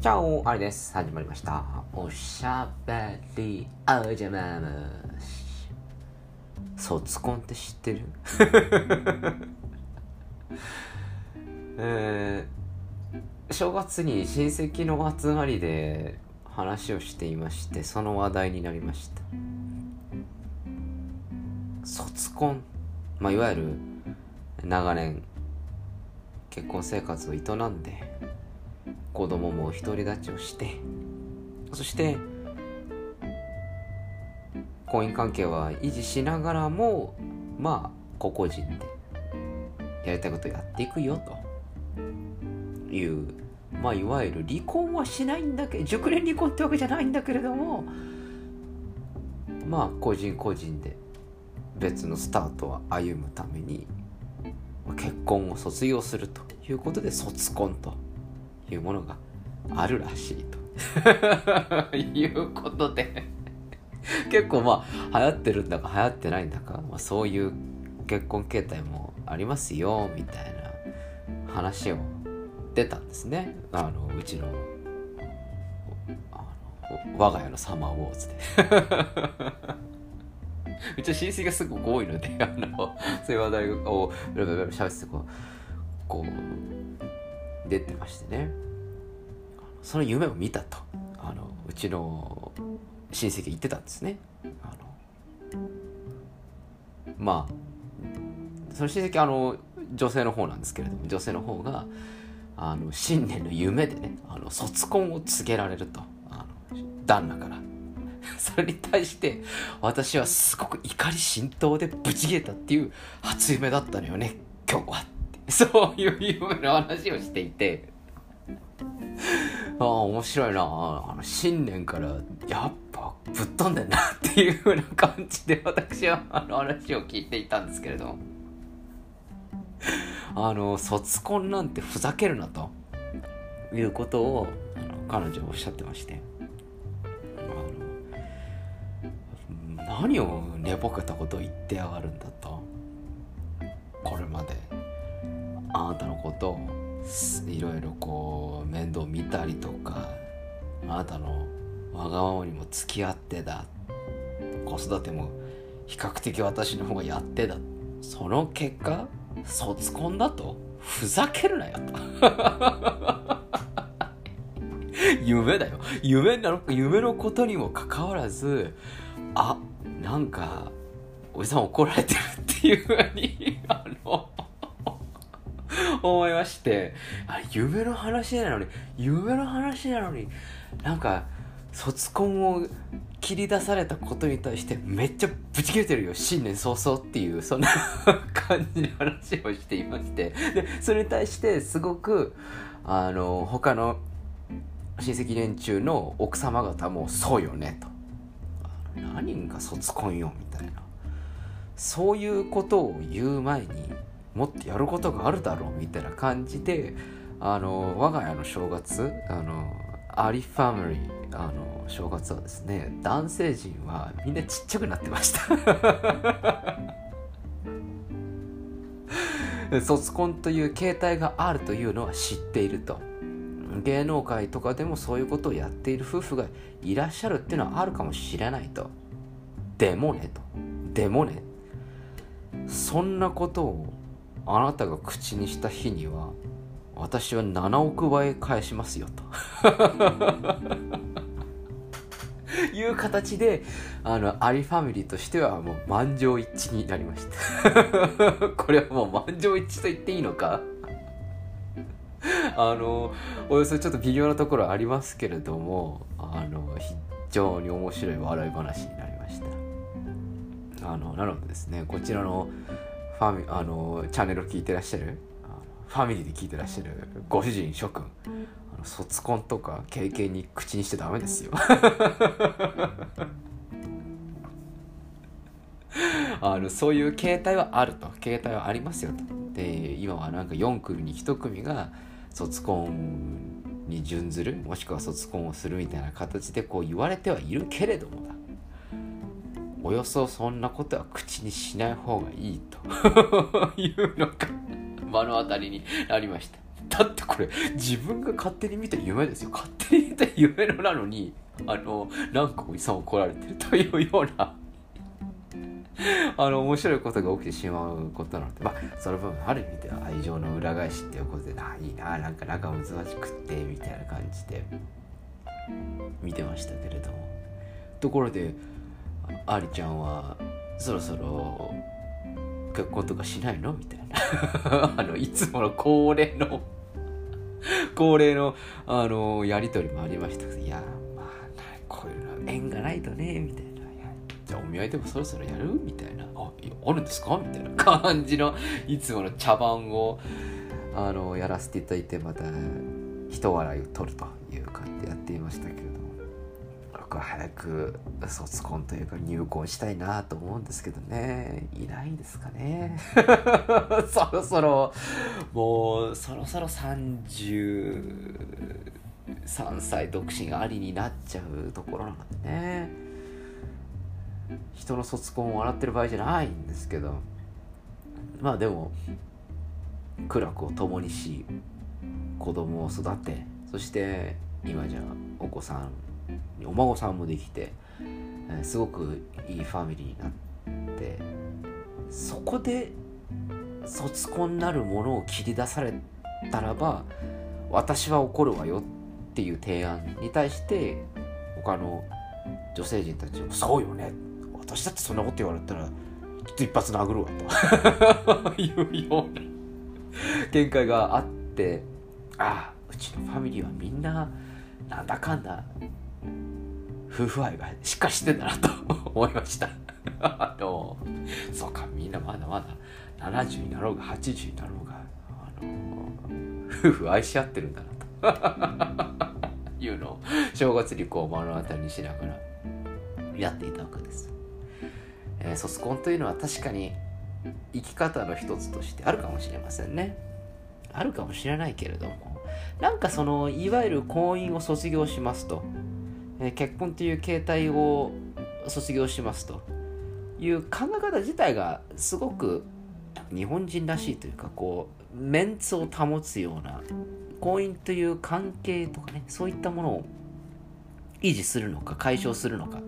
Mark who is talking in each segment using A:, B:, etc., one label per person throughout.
A: チャオあれです。始まりました。おしゃべりおじゃまむし。卒コンって知ってる えー、正月に親戚の集まりで話をしていまして、その話題になりました。卒コン。まあ、いわゆる長年結婚生活を営んで子供も独り立ちをしてそして婚姻関係は維持しながらもまあ個々人でやりたいことやっていくよと。いうまあいわゆる離婚はしないんだけど熟年離婚ってわけじゃないんだけれどもまあ個人個人で別のスタートを歩むために結婚を卒業するということで卒婚と。いうものがあるらしいと。いうことで。結構まあ流行ってるんだか流行ってないんだか、まあ、そういう結婚形態もありますよみたいな話を出たんですね。あのうちの我が家のサマーウォーズで。うちの親戚がすごく多いので、あの、そういう話題をベラベラベラ喋っててこう、こう、出てましてね。その夢を見たと、あの、うちの親戚言ってたんですね。あの、まあ、その親戚あの、女性の方なんですけれども、女性の方が、あの、新年の夢でね、あの、卒婚を告げられると、あの、旦那から。それに対して私はすごく怒り心頭でブチ切れたっていう初夢だったのよね今日は そういう夢の話をしていて。ああ面白いな。あの新年からやっぱぶっ飛んでんなっていう風な感じで私はあの話を聞いていたんですけれど。あの卒婚なんてふざけるなということをあの彼女はおっしゃってまして。何を寝ぼけたことを言ってやがるんだと。あなたのことをいろいろこう面倒見たりとかあなたのわがままにも付き合ってだ。子育ても比較的私の方がやってだ。その結果卒婚だとふざけるなよ。と 夢だよ。夢なの夢のことにもかかわらずあなんかおじさん怒られてるっていうふうに あの思いましてあ夢の話なのに夢の話なのになんか卒婚を切り出されたことに対してめっちゃブチ切れてるよ新年早々っていうそんな感じの話をしていまして。でそれに対してすごくあの他の親戚連中の奥様方もそうよねと。何が卒婚よみたいな。そういうことを言う前にもっとやることがあるだろうみたいな感じであの我が家の正月あのアリファミリーあの正月はですね男性陣はみんなちっちゃくなってました。卒婚という形態があるというのは知っていると。芸能界とかでもそういうことをやっている夫婦がいらっしゃるっていうのはあるかもしれないと。でもねと。でもね。そんなことをあなたが口にした日には私は7億倍返しますよと。いう形であのアリファミリーとしてはもう満場一致になりました。これはもう満場一致と言っていいのか。あのおよそちょっと微妙なところありますけれどもあの非常に面白い笑い話になりました。あのなのでですねこちらのファミあのチャンネルを聞いてらっしゃる？ファミリーで聞いてらっしゃるご主人諸君。あの卒婚とか経験に口にしてダメですよ。あのそういう形態はあると。形態はありますよと。で今はなんか4組に1組が卒婚に準ずる？もしくは卒婚をするみたいな形でこう言われてはいるけれども。だおよそそんなことは口にしない方がいいと。いうのが目の当たりになりました。だってこれ自分が勝手に見た夢ですよ。勝手に見た夢のなのにあの何個も遺産を来られてるというような。あの面白いことが起きてしまうことなのでまあその分ある意味では愛情の裏返しっていうことでないいななんか仲睦まじくってみたいな感じで見てましたけれども。ところでありちゃんはそろそろ結婚とかしないの？みたいな。あのいつもの恒例の恒例のあのやり取りもありましたけど。いやまあこういうの縁がないとねみたいな。じゃあお見合いでもそろそろやる？みたいな。ああるんですか？みたいな。感じのいつもの茶番をあのやらせていただいてまた人笑いを取るという感じでやっていましたけれども。は早く卒婚というか入婚したいなと思うんですけどね。いないんですかね。そろそろもうそろそろ33歳独身ありになっちゃうところなのでね。人の卒婚を笑ってる場合じゃないんですけど。まあでも苦楽を共にし子供を育てそして今じゃお子さんお孫さんもできて、え、すごくいいファミリーになってそこで卒婚なるものを切り出されたらば私は怒るわよっていう提案に対して他の女性陣たちも「そうよね。私だってそんなこと言われたらちょっと一発殴るわ」と。いうような見解があってああうちのファミリーはみんななんだかんだ夫婦愛がしっかりしてんだなと思いました。あのそうかみんなまだまだ70になろうが80になろうがあの夫婦愛し合ってるんだなと。いうのを正月にこう目の当たりにしながらやっていたわけです、えー、卒婚というのは確かに生き方の一つとしてあるかもしれませんね。あるかもしれないけれどもなんかそのいわゆる婚姻を卒業しますとえ結婚という形態を卒業しますと。いう考え方自体がすごく日本人らしいというかこうメンツを保つような婚姻という関係とかねそういったものを維持するのか解消するのか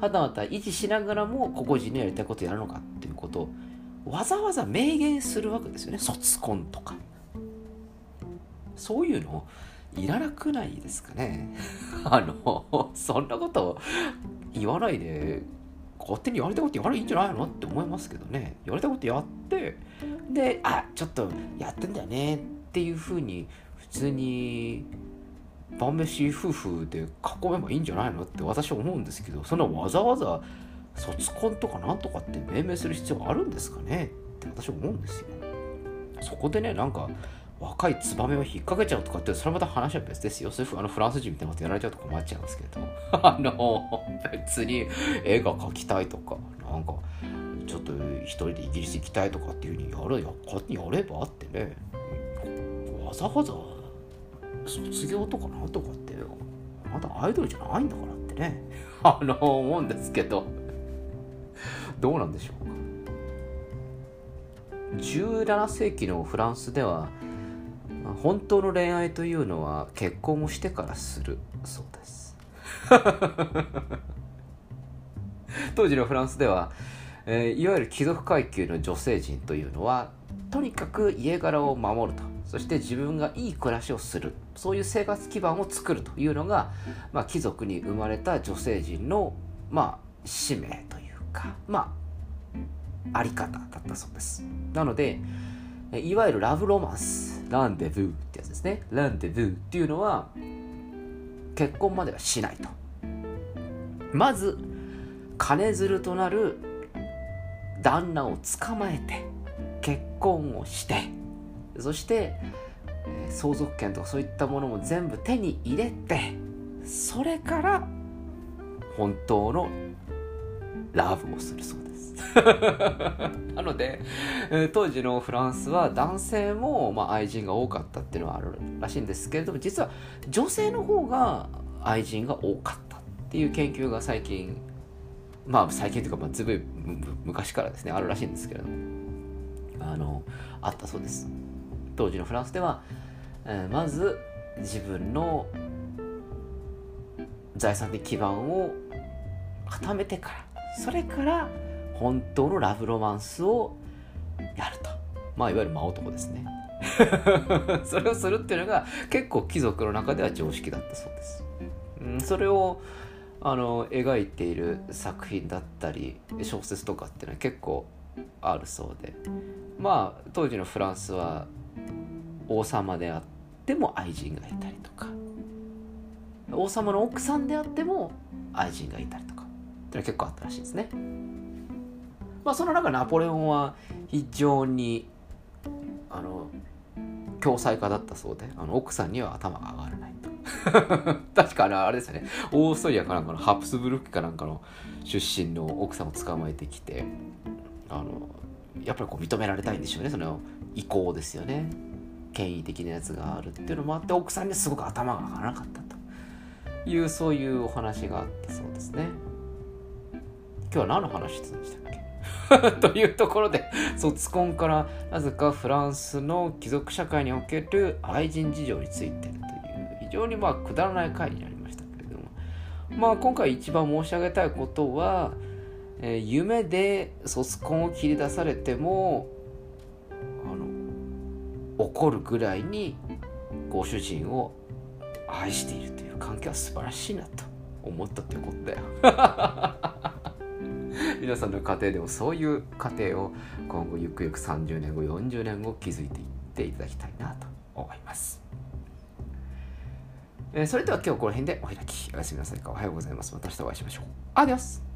A: はたまた維持しながらも個々人のやりたいことをやるのかっていうことをわざわざ明言するわけですよね。卒婚とか。そういうのをいらなくないですかね。あのそんなこと言わないで勝手にやりたいことやらないいいんじゃないのって思いますけどね。やりたいことやってであちょっとやってんだよねっていうふうに普通に晩飯夫婦で囲めばいいんじゃないのって私は思うんですけどそんなわざわざ卒婚とかなんとかって命名する必要があるんですかねって私は思うんですよ。そこでねなんか若いツバメを引っ掛けちゃうとかってそれまた話は別ですよ。そういうあのフランス人みたいなことやられちゃうと困っちゃいますけど。あの別に絵が描きたいとかなんかちょっと一人でイギリス行きたいとかっていうふうにやるや勝手にやればってね。わざわざ卒業とかなんとかってあなたアイドルじゃないんだからってね。あの思うんですけど。どうなんでしょうか。17世紀のフランスでは本当の恋愛というのは結婚をしてからする。そうです。当時のフランスでは、えー、いわゆる貴族階級の女性陣というのはとにかく家柄を守ると。そして自分がいい暮らしをする。そういう生活基盤を作るというのが、まあ、貴族に生まれた女性陣の、まあ、使命というかまああり方だったそうです。なのでいわゆるラブロマンスランデブーってやつですね。ランデブーっていうのは結婚まではしないと。まず金づるとなる旦那を捕まえて結婚をしてそして相続権とかそういったものも全部手に入れてそれから本当のラブをするそうです。なので、当時のフランスは男性も、まあ、愛人が多かったっていうのはあるらしいんですけれども実は女性の方が愛人が多かったっていう研究が最近まあ最近というか、まあ、ずい昔からですね。あるらしいんですけれども。あのあったそうです。当時のフランスではえーまず自分の財産的基盤を固めてからそれから本当のラブロマンスをやると。まあいわゆる真男ですね。それをするっていうのが結構貴族の中では常識だったそうです、うん、それをあの描いている作品だったり小説とかっていうのは結構あるそうで。まあ当時のフランスは王様であっても愛人がいたりとか。王様の奥さんであっても愛人がいたりとかっていうのは結構あったらしいですね。まあその中ナポレオンは非常にあの共済家だったそうであの奥さんには頭が上がらないと。確かああれですよね。オーストリアかなんかのハプスブルクかなんかの出身の奥さんを捕まえてきてあのやっぱりこう認められたいんでしょうね。その意向ですよね。権威的なやつがあるっていうのもあって奥さんにすごく頭が上がらなかったというそういうお話があったそうですね。今日は何の話してたんでした というところで卒婚からなぜかフランスの貴族社会における愛人事情についてという非常にまあくだらない回になりましたけれどもまあ今回一番申し上げたいことは、えー夢で卒婚を切り出されてもあの怒るぐらいにご主人を愛しているという関係は素晴らしいなと思ったっていうことだよ。皆さんの家庭でもそういう家庭を今後ゆくゆく30年後40年後築いていっていただきたいなと思います、えーそれでは今日この辺でお開き。おやすみなさいか。おはようございます。また明日お会いしましょう。アディオス